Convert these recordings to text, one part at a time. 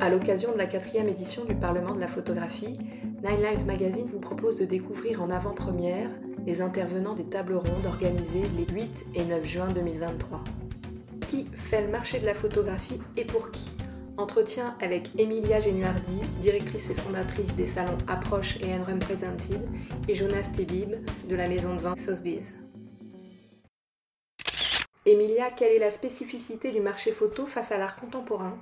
À l'occasion de la quatrième édition du Parlement de la photographie, Nine Lives Magazine vous propose de découvrir en avant-première les intervenants des tables rondes organisées les 8 et 9 juin 2023. Qui fait le marché de la photographie et pour qui? Entretien avec Emilia Genuardi, directrice et fondatrice des salons Approche et Unrepresented, et Jonas Tebib de la maison de vin Sotheby's. Emilia, quelle est la spécificité du marché photo face à l'art contemporain?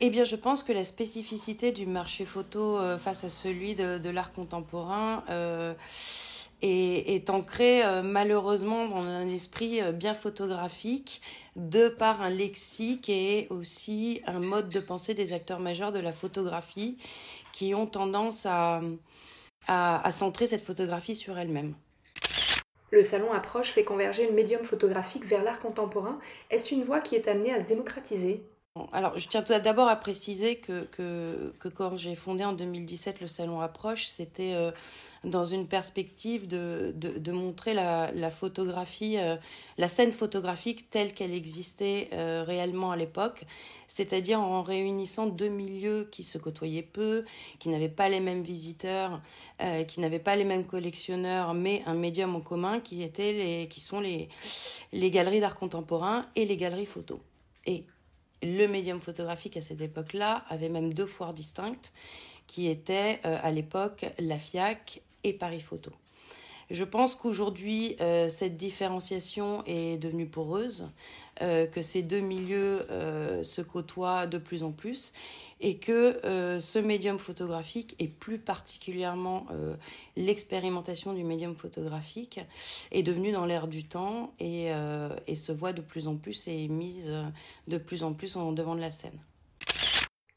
Eh bien, je pense que la spécificité du marché photo euh, face à celui de, l'art contemporain euh, est, ancrée euh, malheureusement dans un esprit bien photographique, de par un lexique et aussi un mode de pensée des acteurs majeurs de la photographie qui ont tendance à, à centrer cette photographie sur elle-même. Le salon Approche fait converger le médium photographique vers l'art contemporain. Est-ce une voie qui est amenée à se démocratiser? Alors, je tiens d'abord à préciser que, quand j'ai fondé en 2017 le Salon Approche, c'était euh, dans une perspective de, montrer la, la photographie, euh, la scène photographique telle qu'elle existait euh, réellement à l'époque, c'est-à-dire en réunissant deux milieux qui se côtoyaient peu, qui n'avaient pas les mêmes visiteurs, qui n'avaient pas les mêmes collectionneurs, mais un médium en commun qui, était les, qui sont les, les galeries d'art contemporain et les galeries photo. Et le médium photographique à cette époque-là avait même deux foires distinctes qui étaient euh, à l'époque la FIAC et Paris Photo. Je pense qu'aujourd'hui, euh, cette différenciation est devenue poreuse, euh, que ces deux milieux se côtoient de plus en plus et que euh, ce médium photographique et plus particulièrement euh, l'expérimentation du médium photographique est devenue dans l'air du temps et, euh, et, se voit de plus en plus et est mise de plus en plus en devant de la scène.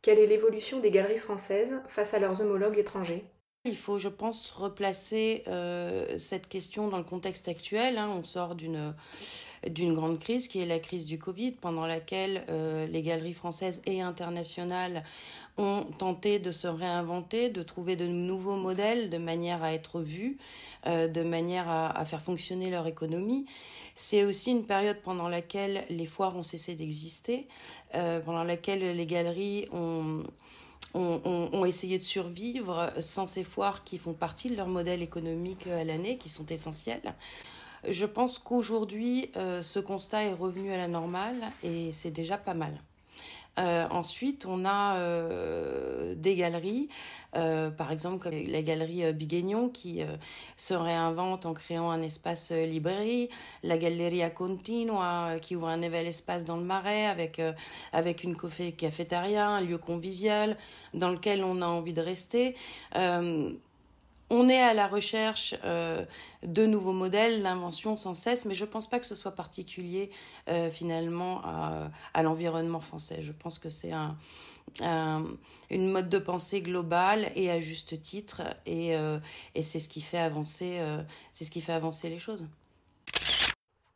Quelle est l'évolution des galeries françaises face à leurs homologues étrangers? Il faut, je pense, replacer euh, cette question dans le contexte actuel. Hein. On sort d'une d'une grande crise qui est la crise du Covid, pendant laquelle euh, les galeries françaises et internationales ont tenté de se réinventer, de trouver de nouveaux modèles de manière à être vues, euh, de manière à, à, faire fonctionner leur économie. C'est aussi une période pendant laquelle les foires ont cessé d'exister, pendant laquelle les galeries ont ont, essayé de survivre sans ces foires qui font partie de leur modèle économique à l'année, qui sont essentielles. Je pense qu'aujourd'hui, euh, ce constat est revenu à la normale et c'est déjà pas mal. Euh, ensuite, on a euh, des galeries, euh, par exemple comme la galerie Biguignon qui se réinvente en créant un espace librairie, la Galleria Continua qui ouvre un nouvel espace dans le Marais avec, avec une cafétéria, un lieu convivial dans lequel on a envie de rester. On est à la recherche euh, de nouveaux modèles, d'inventions sans cesse, mais je ne pense pas que ce soit particulier euh, finalement à, l'environnement français. Je pense que c'est un, une mode de pensée globale et à juste titre, et, euh, et c'est ce qui fait avancer, c'est ce qui fait avancer les choses.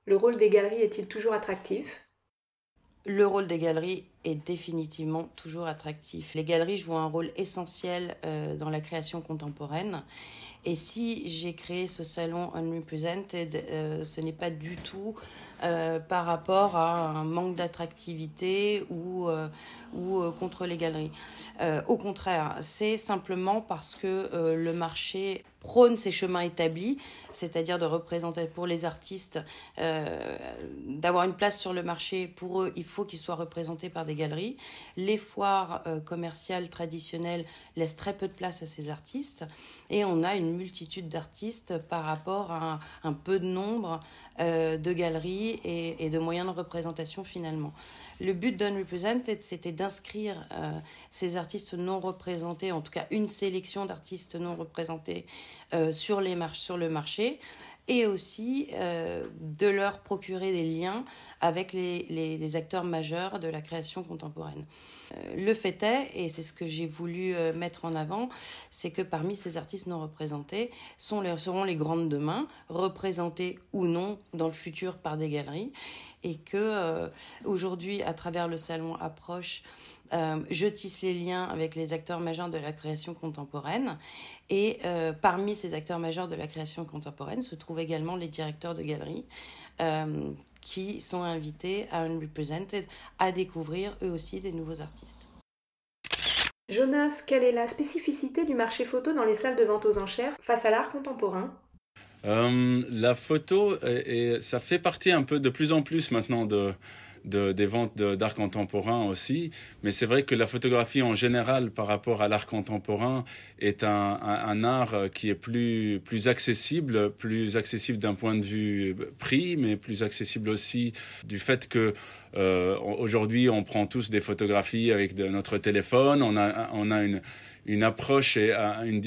Le rôle des galeries est-il toujours attractif? Le rôle des galeries est définitivement toujours attractif. Les galeries jouent un rôle essentiel euh, dans la création contemporaine. Et si j'ai créé ce salon Unrepresented, euh, ce n'est pas du tout euh, par rapport à un manque d'attractivité ou, ou contre les galeries. au contraire, c'est simplement parce que le marché prône ces chemins établis, c'est-à-dire de représenter pour les artistes, euh, d'avoir une place sur le marché. Pour eux, il faut qu'ils soient représentés par des galeries. Les foires euh, commerciales traditionnelles laissent très peu de place à ces artistes. Et on a une multitude d'artistes par rapport à un, peu de nombre euh, de galeries et, de moyens de représentation finalement. Le but d'Unrepresented, c'était d'inscrire ces artistes non représentés, en tout cas une sélection d'artistes non représentés euh, sur, les sur le marché et aussi euh, de leur procurer des liens avec les, acteurs majeurs de la création contemporaine. Euh, le fait est, et c'est ce que j'ai voulu mettre en avant, c'est que parmi ces artistes non représentés sont les, seront les grandes demain, représentés ou non dans le futur par des galeries, et que aujourd'hui, à travers le salon Approche, euh, je tisse les liens avec les acteurs majeurs de la création contemporaine. Et euh, parmi ces acteurs majeurs de la création contemporaine se trouvent également les directeurs de galeries euh, qui sont invités à Unrepresented à découvrir eux aussi des nouveaux artistes. Jonas, quelle est la spécificité du marché photo dans les salles de vente aux enchères face à l'art contemporain? Euh, La photo, et, ça fait partie un peu de plus en plus maintenant de, des ventes d'art contemporain aussi. Mais c'est vrai que la photographie en général par rapport à l'art contemporain est un, un, art qui est plus, plus accessible, plus accessible d'un point de vue prix, mais plus accessible aussi du fait que euh, aujourd'hui on prend tous des photographies avec de, notre téléphone, on a, on a une une approche et une,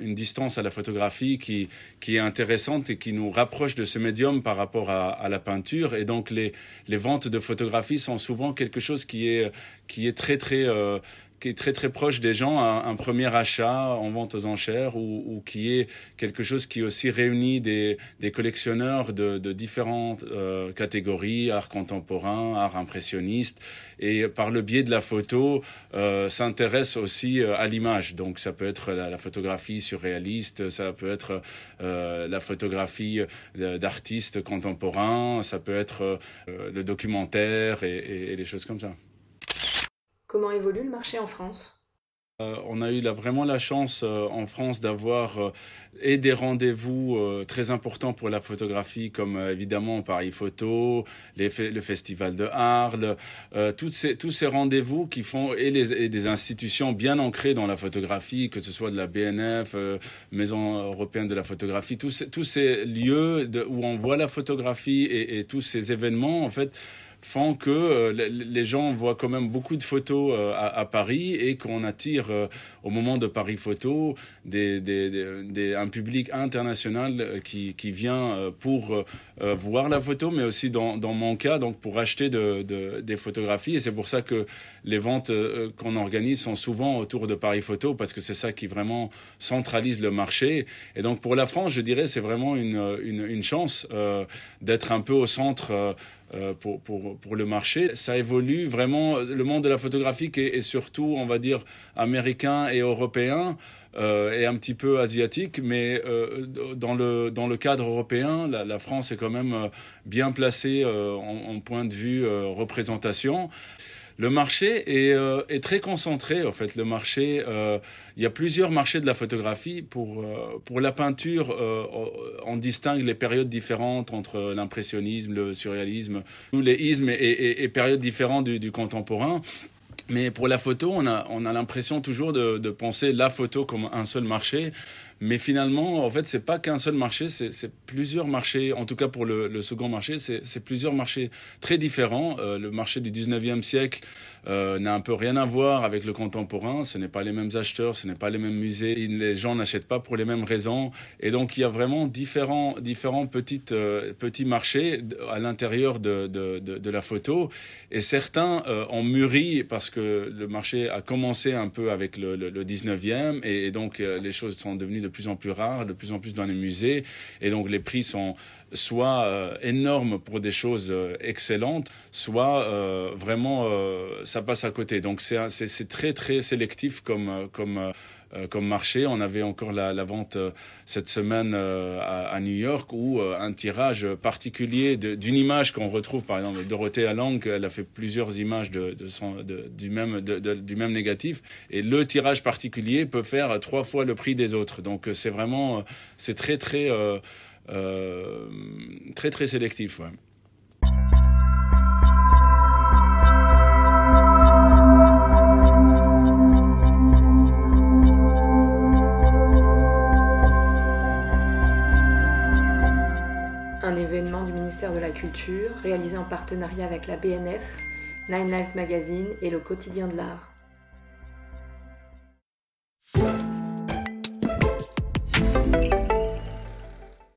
une, distance à la photographie qui, qui est intéressante et qui nous rapproche de ce médium par rapport à, la peinture. Et donc les, les ventes de photographie sont souvent quelque chose qui est, qui est très très euh, qui est très très proche des gens, un, premier achat en vente aux enchères ou, ou, qui est quelque chose qui aussi réunit des, des collectionneurs de, de différentes euh, catégories, art contemporain, art impressionniste, et par le biais de la photo euh, s'intéresse aussi euh, à l'image. Donc ça peut être la, la, photographie surréaliste, ça peut être euh, la photographie d'artistes contemporains, ça peut être euh, le documentaire et, et, et des choses comme ça. Comment évolue le marché en France? Euh, on a eu vraiment la chance euh, en France d'avoir euh, et des rendez-vous très importants pour la photographie, comme évidemment Paris Photo, le Festival de Arles, ces, tous ces rendez-vous qui font et, des institutions bien ancrées dans la photographie, que ce soit de la BNF, Maison européenne de la photographie, tous ces, tous ces lieux où on voit la photographie et, et tous ces événements en fait font que euh, les gens voient quand même beaucoup de photos euh, à, Paris et qu'on attire euh, au moment de Paris Photo des, des, des, un public international qui, qui vient pour voir la photo, mais aussi dans, dans mon cas, donc pour acheter de, de, des photographies. Et c'est pour ça que les ventes qu'on organise sont souvent autour de Paris Photo parce que c'est ça qui vraiment centralise le marché. Et donc pour la France, je dirais, c'est vraiment une, une, une chance d'être un peu au centre pour, pour, pour, le marché. Ça évolue vraiment. Le monde de la photographie est, est surtout, on va dire, américain et européen. Euh, et un petit peu asiatique, mais euh, dans, le, dans le cadre européen, la, la France est quand même euh, bien placée euh, en, en, point de vue représentation. Le marché est, euh, est, très concentré. En fait, le marché, euh, il y a plusieurs marchés de la photographie. Pour euh, pour la peinture, euh, on distingue les périodes différentes entre l'impressionnisme, le surréalisme, ou les ismes et, et, et périodes différentes du, du contemporain. Mais pour la photo, on a, on a l'impression toujours de, de penser la photo comme un seul marché. Mais finalement, en fait, c'est pas qu'un seul marché, c'est plusieurs marchés. En tout cas, pour le, second marché, c'est plusieurs marchés très différents. Euh, le marché du 19e siècle euh, n'a un peu rien à voir avec le contemporain. Ce n'est pas les mêmes acheteurs, ce n'est pas les mêmes musées. Les gens n'achètent pas pour les mêmes raisons. Et donc, il y a vraiment différents, différents petites, euh, petits marchés à l'intérieur de, de, la photo. Et certains ont mûri parce que le marché a commencé un peu avec le, le, le 19e et, donc les choses sont devenues de plus en plus rares, de plus en plus dans les musées, et donc les prix sont soit euh, énormes pour des choses euh, excellentes, soit euh, vraiment ça passe à côté. Donc c'est très très sélectif comme comme comme marché. On avait encore la, la vente cette semaine à, à, New York où un tirage particulier d'une image qu'on retrouve, par exemple, Dorothée Lang, elle a fait plusieurs images de, de son, de, du, même, du même négatif. Et le tirage particulier peut faire trois fois le prix des autres. Donc c'est vraiment, c'est très très, euh, euh, très très sélectif. Ouais. du ministère de la Culture réalisé en partenariat avec la BNF, Nine Lives Magazine et le Quotidien de l'Art.